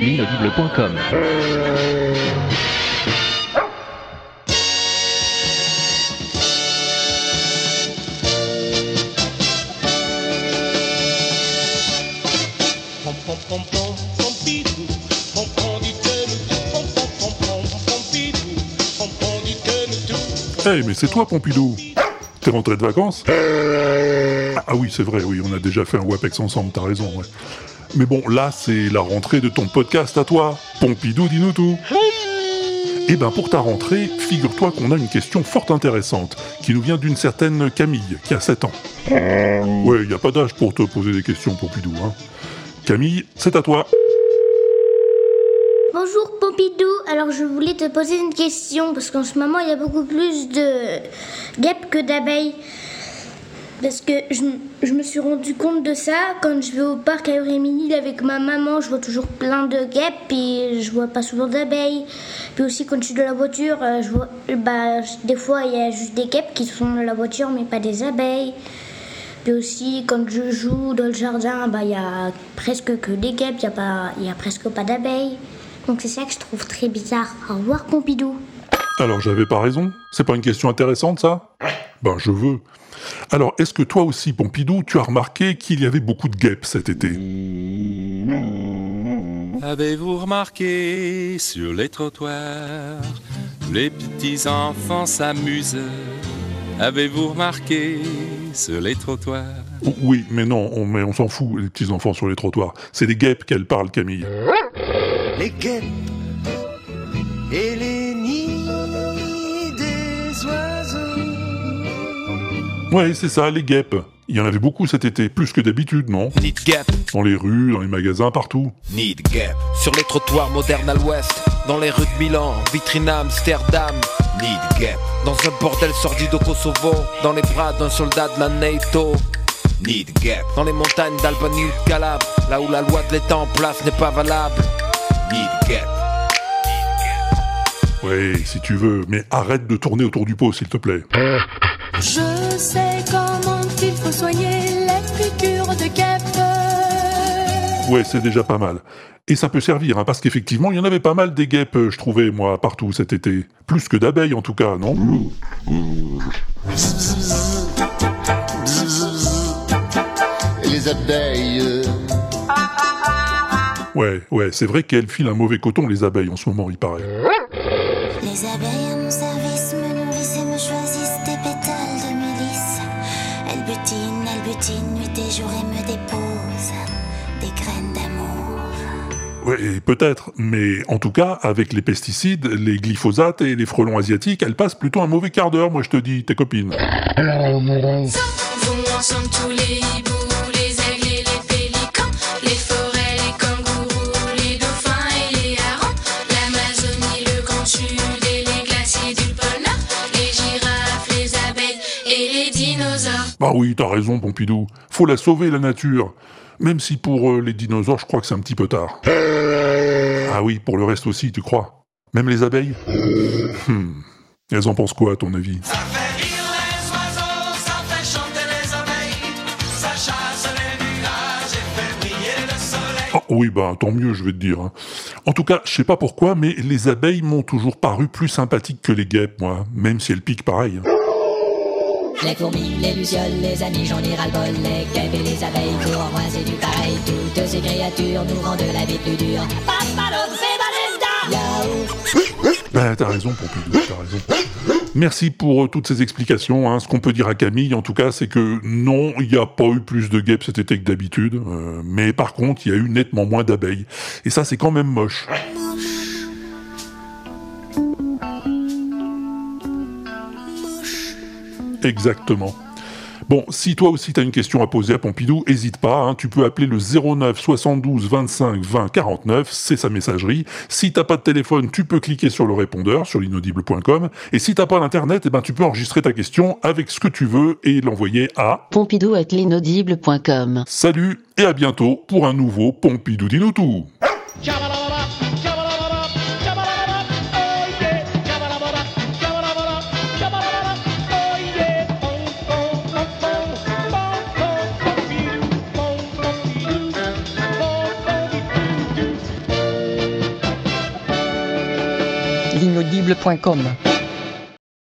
L'inaudible.com Eh, mais c'est toi, Pompidou. T'es rentré de vacances? Ah oui, c'est vrai, oui, on a déjà fait un WAPEX ensemble, t'as raison, ouais. Mais bon, là, c'est la rentrée de ton podcast à toi. Pompidou, dis-nous tout. Eh ben, pour ta rentrée, figure-toi qu'on a une question fort intéressante, qui nous vient d'une certaine Camille, qui a 7 ans. Ouais, y a pas d'âge pour te poser des questions, Pompidou, hein. Camille, c'est à toi. Bonjour Pompidou, alors je voulais te poser une question parce qu'en ce moment il y a beaucoup plus de guêpes que d'abeilles. Parce que je, je me suis rendu compte de ça quand je vais au parc à Eurémilly avec ma maman, je vois toujours plein de guêpes et je vois pas souvent d'abeilles. Puis aussi quand je suis dans la voiture, euh, je vois, bah, des fois il y a juste des guêpes qui sont dans la voiture mais pas des abeilles. Puis aussi, quand je joue dans le jardin, bah, il y a presque que des guêpes, il y a, pas, il y a presque pas d'abeilles. Donc c'est ça que je trouve très bizarre. Au revoir Pompidou. Alors, j'avais pas raison C'est pas une question intéressante, ça? Ben, je veux. Alors, est-ce que toi aussi, Pompidou, tu as remarqué qu'il y avait beaucoup de guêpes cet été? Avez-vous remarqué sur les trottoirs, les petits enfants s'amusent? Avez-vous remarqué sur les trottoirs? Oui, mais non, on, mais on s'en fout, les petits enfants sur les trottoirs. C'est des guêpes qu'elle parle, Camille. les guêpes et les Ouais, c'est ça, les guêpes. Il y en avait beaucoup cet été, plus que d'habitude, non? Nid gap, Dans les rues, dans les magasins, partout. nid gap. Sur les trottoirs modernes à l'ouest, dans les rues de Milan, vitrine à Amsterdam. Nid gap. Dans un bordel sordide au Kosovo, dans les bras d'un soldat de la NATO. Nid gap. Dans les montagnes d'Albanie ou de Calabre, là où la loi de l'État en place n'est pas valable. Nid gap. Ouais, si tu veux, mais arrête de tourner autour du pot, s'il te plaît. Je sais comment il faut soigner les piqûres de guêpes. Ouais, c'est déjà pas mal. Et ça peut servir, hein, parce qu'effectivement, il y en avait pas mal des guêpes, je trouvais, moi, partout cet été. Plus que d'abeilles, en tout cas, non les abeilles. Ouais, ouais, c'est vrai qu'elles filent un mauvais coton, les abeilles, en ce moment, il paraît. Les abeilles à mon service nuit et jour et me déposent des graines d'amour. Ouais, peut-être, mais en tout cas, avec les pesticides, les glyphosates et les frelons asiatiques, elles passent plutôt un mauvais quart d'heure, moi je te dis, tes copines. Vont ensemble tous les hiboux, Bah oui, t'as raison, Pompidou. Faut la sauver, la nature. Même si pour euh, les dinosaures, je crois que c'est un petit peu tard. Ah oui, pour le reste aussi, tu crois? Même les abeilles? Hmm. Elles en pensent quoi, à ton avis? Oh, oui, bah tant mieux, je vais te dire. hein. En tout cas, je sais pas pourquoi, mais les abeilles m'ont toujours paru plus sympathiques que les guêpes, moi, même si elles piquent pareil. Les fourmis, les lucioles, les amis, j'en ai ras-le-bol, les guêpes et les abeilles, pour moi c'est du pareil. Toutes ces créatures nous rendent la vie plus dure. Ben, t'as raison, Pompidou, t'as raison. Merci pour euh, toutes ces explications. hein. Ce qu'on peut dire à Camille, en tout cas, c'est que non, il n'y a pas eu plus de guêpes cet été que d'habitude. euh, mais par contre, il y a eu nettement moins d'abeilles. Et ça, c'est quand même moche. Exactement. Bon, si toi aussi t'as une question à poser à Pompidou, hésite pas, hein, tu peux appeler le 09 72 25 20 49, c'est sa messagerie. Si t'as pas de téléphone, tu peux cliquer sur le répondeur sur l'inaudible.com. Et si t'as pas d'internet, eh ben tu peux enregistrer ta question avec ce que tu veux et l'envoyer à Pompidou at l'inaudible.com. Salut et à bientôt pour un nouveau Pompidou dis-nous tout. l'inaudible.com.